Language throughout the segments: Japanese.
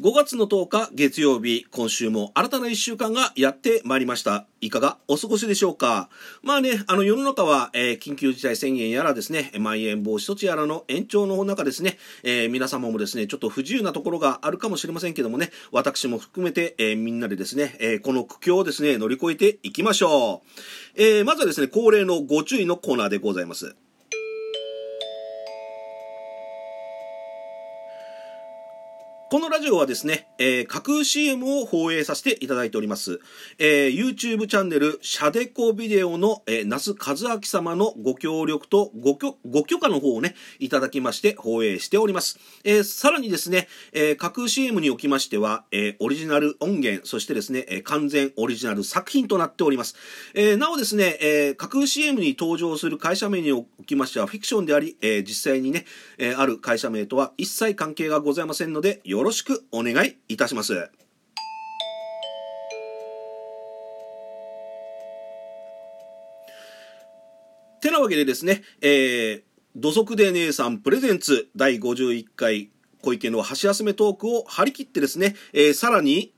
5月の10日月曜日、今週も新たな1週間がやってまいりました。いかがお過ごしでしょうか？まあね、あの世の中は、えー緊急事態宣言やらですね、まん延防止措置やらの延長の中ですね、えー皆様もですね、ちょっと不自由なところがあるかもしれませんけどもね、私も含めて、えーみんなでですね、えこの苦境をですね、乗り越えていきましょう。えまずはですね、恒例のご注意のコーナーでございます。このラジオはですね、えー架空 CM を放映させていただいております。えー YouTube チャンネル、シャデコビデオの、えー、那須和明様のご協力とご許ご許可の方をね、いただきまして放映しております。えーさらにですね、えー架空 CM におきましては、えーオリジナル音源、そしてですね、えー完全オリジナル作品となっております。えーなおですね、えー架空 CM に登場する会社名におきましてはフィクションであり、えー実際にね、えーある会社名とは一切関係がございませんので、よよろしくお願いいたします。てなわけでですね、えー、土足で姉さんプレゼンツ第51回小池の箸休めトークを張り切ってですね、えーさらに、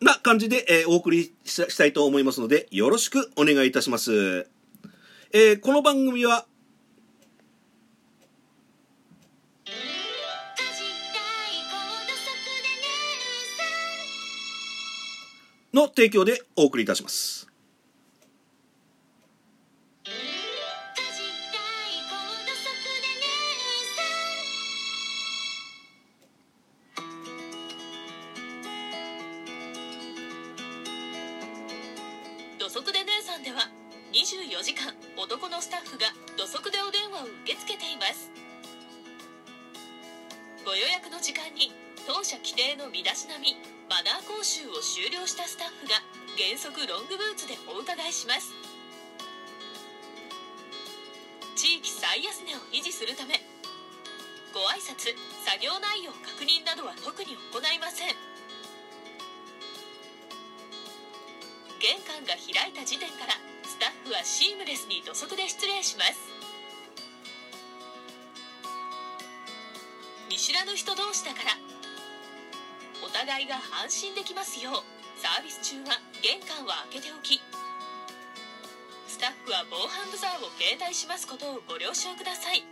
な感じで、えーお送りししたいと思いますので、よろしくお願いいたします。えーこの番組は、の提供でお送りいたします。土足で姉さんでは24時間男のスタッフが土足でお電話を受け付けていますご予約の時間に当社規定の身だしなみマナー講習を終了したスタッフが原則ロングブーツでお伺いします。地域最安値を維持するためご挨拶作業内容確認などは特に行いません。玄関が開いた時点からスタッフはシームレスに土足で失礼します。見知らぬ人同士だからお互いが安心できますようサービス中は玄関は開けておきスタッフは防犯ブザーを携帯しますことをご了承ください。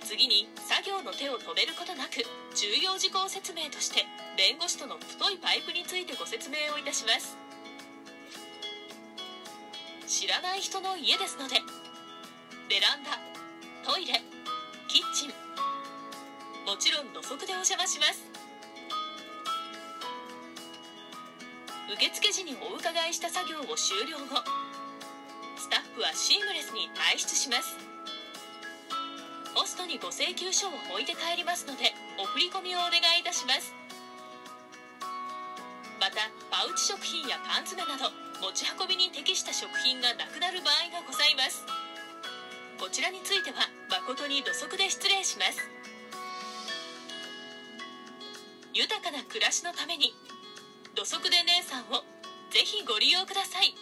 次に作業の手を止めることなく重要事項説明として弁護士との太いパイプについてご説明をいたします。知らない人の家ですのでベランダトイレキッチンもちろん土足でお邪魔します。受付時にお伺いした作業を終了後スタッフはシームレスに退出します。ポストにご請求書を置いて帰りますのでお振り込みをお願いいたします。またパウチ食品や缶詰など持ち運びに適した食品がなくなる場合がございます。こちらについては誠に土足で失礼します。豊かな暮らしのために。土足で姉さんをぜひご利用ください。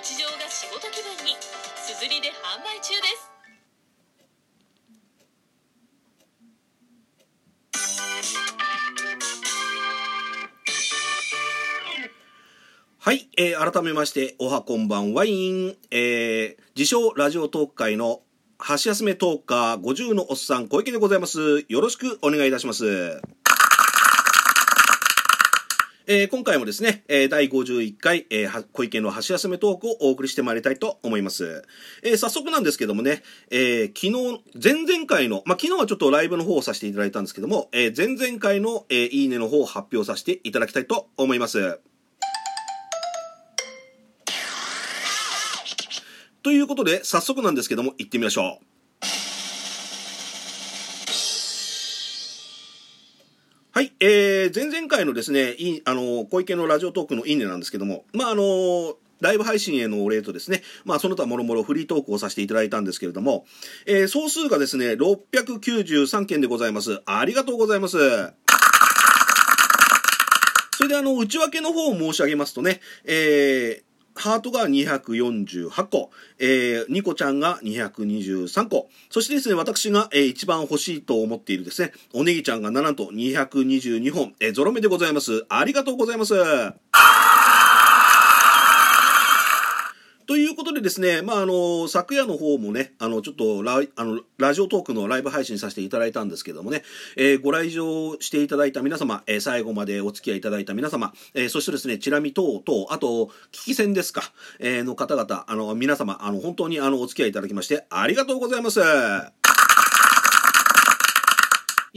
日常が仕事気分にすずりで販売中ですはい、えー改めまして、おはこんばんワイン、えー自称ラジオトーク会の箸休めトーカー50のおっさん小池でございます。よろしくお願いいたします。えー今回もですね、えー第51回、えー小池の箸休めトークをお送りしてまいりたいと思います。え早速なんですけどもね、え昨日、前々回の、まあ、昨日はちょっとライブの方をさせていただいたんですけども、え前々回の、えいいねの方を発表させていただきたいと思います。ということで、早速なんですけども、行ってみましょう。えー、前々回のですね、いあの、小池のラジオトークのいいねなんですけども、まあ、あの、ライブ配信へのお礼とですね、まあ、その他もろもろフリートークをさせていただいたんですけれども、えー、総数がですね、693件でございます。ありがとうございます。それであの、内訳の方を申し上げますとね、えー、ハートが248個、えー、ニコちゃんが223個、そしてですね、私が、えー、一番欲しいと思っているですね、おネギちゃんが7と222本、えー、ゾロ目でございます。ありがとうございます。ということでですね、まあ、あの、昨夜の方もね、あの、ちょっとラ、あの、ラジオトークのライブ配信させていただいたんですけどもね、えー、ご来場していただいた皆様、えー、最後までお付き合いいただいた皆様、えー、そしてですね、チラミ等々、あと、聞き戦ですか、え、の方々、あの、皆様、あの、本当にあの、お付き合いいただきまして、ありがとうございます。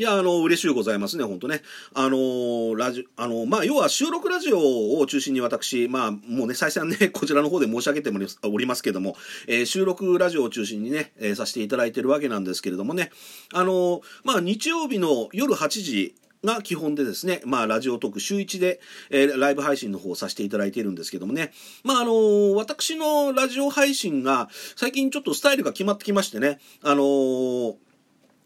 いや、あの、嬉しゅうございますね、本当ね。あの、ラジオあの、まあ、要は収録ラジオを中心に私、まあ、もうね、再三ね、こちらの方で申し上げておりますけども、えー、収録ラジオを中心にね、えー、させていただいてるわけなんですけれどもね、あの、まあ、日曜日の夜8時、が基本でですね、まあ、ラジオトーク週1で、えー、ライブ配信の方をさせていただいているんですけどもね、まあ、あのー、私のラジオ配信が最近ちょっとスタイルが決まってきましてね、あのー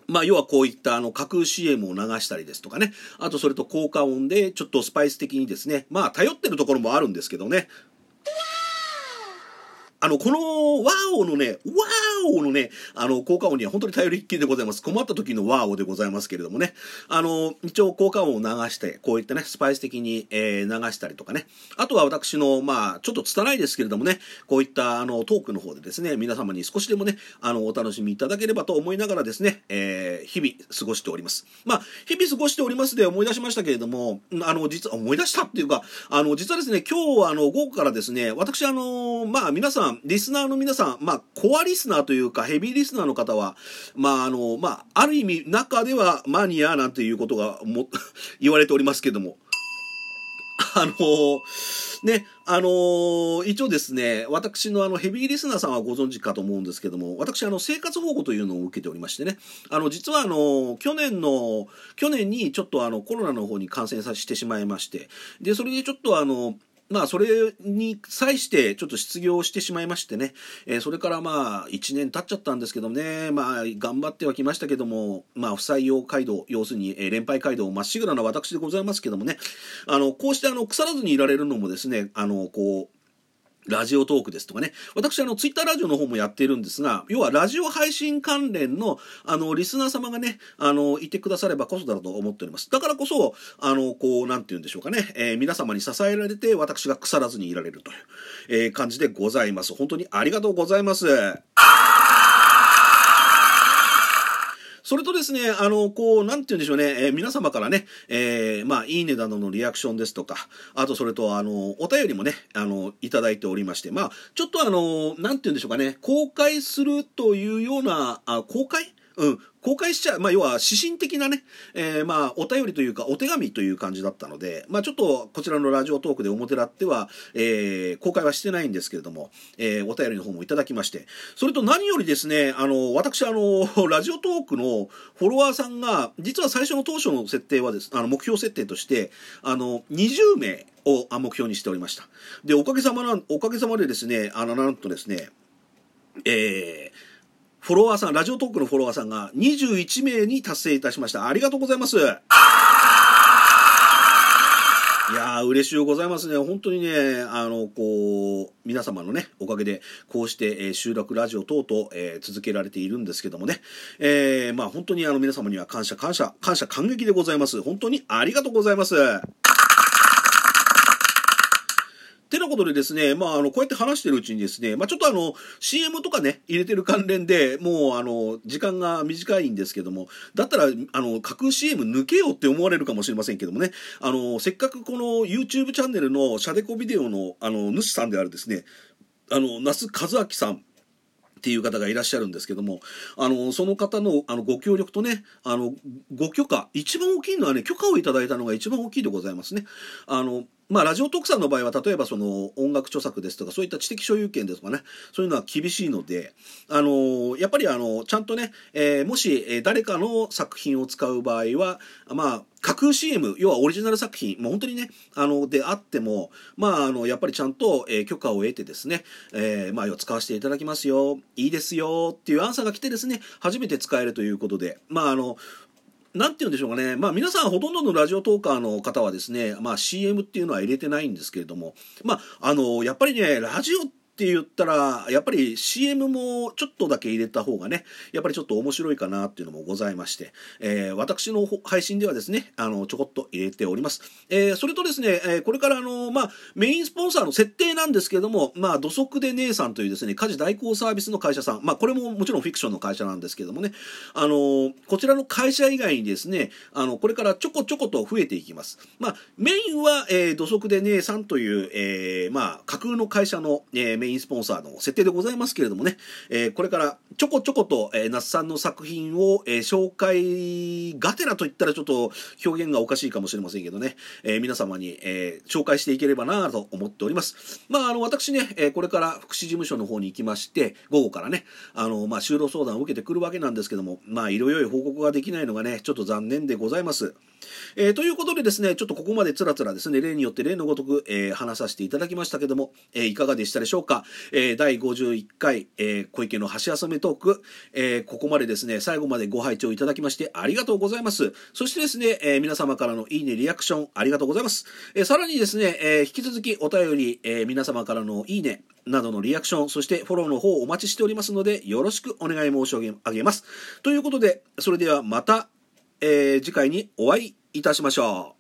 まあ、要はこういったあの架空 CM を流したりですとかね、あとそれと効果音でちょっとスパイス的にですね、まあ頼ってるところもあるんですけどね、あの、このワーオのね、ワーオのね、あの、効果音には本当に頼りっきりでございます。困った時のワーオでございますけれどもね。あの、一応効果音を流して、こういったね、スパイス的に、えー、流したりとかね。あとは私の、まあ、ちょっと拙いですけれどもね、こういったあの、トークの方でですね、皆様に少しでもね、あの、お楽しみいただければと思いながらですね、えー、日々過ごしております。まあ、日々過ごしておりますで思い出しましたけれども、あの、実は、思い出したっていうか、あの、実はですね、今日は、あの、午後からですね、私、あの、まあ、皆さん、リスナーの皆さん、まあ、コアリスナーというか、ヘビーリスナーの方は、まあ、あの、まあ、ある意味、中ではマニアなんていうことがも言われておりますけども、あのね、あの一応ですね、私のあのヘビーリスナーさんはご存知かと思うんですけども、私あの生活保護というのを受けておりましてね、あの実はあの去年の、去年にちょっとあのコロナの方に感染させてしまいまして、で、それでちょっとあの、まあ、それに際してちょっと失業してしまいましてね、えー、それからまあ、1年経っちゃったんですけどね、まあ、頑張ってはきましたけども、まあ、不採用街道、要するに、えー、連敗街道まっしぐらな私でございますけどもね、あの、こうしてあの、腐らずにいられるのもですね、あの、こう、ラジオトークですとかね。私、あの、ツイッターラジオの方もやっているんですが、要はラジオ配信関連の、あの、リスナー様がね、あの、いてくださればこそだろうと思っております。だからこそ、あの、こう、なんて言うんでしょうかね、えー、皆様に支えられて、私が腐らずにいられるという、えー、感じでございます。本当にありがとうございます。それとですね、あの、こう、なんて言うんでしょうね、えー、皆様からね、えー、まあ、いいねなどのリアクションですとか、あとそれと、あの、お便りもね、あの、いただいておりまして、まあ、ちょっとあの、なんて言うんでしょうかね、公開するというような、あ公開？うん、公開しちゃう、まあ、要は指針的なね、えー、まあ、お便りというか、お手紙という感じだったので、まあ、ちょっと、こちらのラジオトークで表立っては、えー、公開はしてないんですけれども、えー、お便りの方もいただきまして、それと何よりですね、あの、私、あの、ラジオトークのフォロワーさんが、実は最初の当初の設定はです、あの、目標設定として、あの、20名を目標にしておりました。で、おかげさまな、おかげさまでですね、あの、なんとですね、えー、フォロワーさん、ラジオトークのフォロワーさんが21名に達成いたしました。ありがとうございます。いやー、嬉しいございますね。本当にね、あの、こう、皆様のね、おかげで、こうして、えー、収録ラジオ等々、えー、続けられているんですけどもね、えー、まあ本当にあの皆様には感謝感謝、感謝感激でございます。本当にありがとうございます。てなことでですね、まあ、あの、こうやって話してるうちにですね、まあ、ちょっとあの、CM とかね、入れてる関連でもう、あの、時間が短いんですけども、だったら、あの、架空 CM 抜けようって思われるかもしれませんけどもね、あの、せっかくこの YouTube チャンネルのシャデコビデオの、あの、主さんであるですね、あの、那須和明さん、っていう方がいらっしゃるんですけども、あの、その方の、あの、ご協力とね、あの、ご許可、一番大きいのはね、許可をいただいたのが一番大きいでございますね。あの、まあ、ラジオ特産の場合は例えばその音楽著作ですとかそういった知的所有権ですとかねそういうのは厳しいので、あのやっぱりあのちゃんとね、えー、もし、え誰かの作品を使う場合はまあ架空 CM 要はオリジナル作品もう本当にねあのであってもまああのやっぱりちゃんと、えー、許可を得てですね、えー、まあ使わせていただきますよいいですよっていうアンサーが来てですね初めて使えるということでまああのなんて言うんでしょうかね。まあ皆さんほとんどのラジオトーカーの方はですね、まあ CM っていうのは入れてないんですけれども、まああの、やっぱりね、ラジオってって言ったら、やっぱり CM もちょっとだけ入れた方がね、やっぱりちょっと面白いかなっていうのもございまして、えー、私の配信ではですね、あの、ちょこっと入れております。えー、それとですね、え、これからあの、まあ、メインスポンサーの設定なんですけども、まあ、土足で姉さんというですね、家事代行サービスの会社さん、まあ、これももちろんフィクションの会社なんですけどもね、あの、こちらの会社以外にですね、あの、これからちょこちょこと増えていきます。まあ、メインは、えー、土足で姉さんという、えー、まあ、架空の会社の、えー、メインスポンサーの設定でございますけれどもね、えー、これからちょこちょこと、えー、那須さんの作品を、えー、紹介がてらと言ったらちょっと表現がおかしいかもしれませんけどね、えー、皆様に、えー、紹介していければなと思っております。まあ、あの、私ね、えー、これから福祉事務所の方に行きまして、午後からね、あの、まあ、就労相談を受けてくるわけなんですけども、まあ、色々報告ができないのがね、ちょっと残念でございます。えー、ということでですね、ちょっとここまでつらつらですね、例によって例のごとく、えー、話させていただきましたけども、えー、いかがでしたでしょうか？えー、第51回、えー、小池の橋休めトーク、えー、ここまでですね、最後までご拝聴いただきましてありがとうございます。そしてですね、えー、皆様からのいいね、リアクションありがとうございます。えー、さらにですね、えー、引き続きお便り、えー、皆様からのいいね、などのリアクション、そしてフォローの方をお待ちしておりますので、よろしくお願い申し上げます。ということで、それではまた、えー、次回にお会いいたしましょう。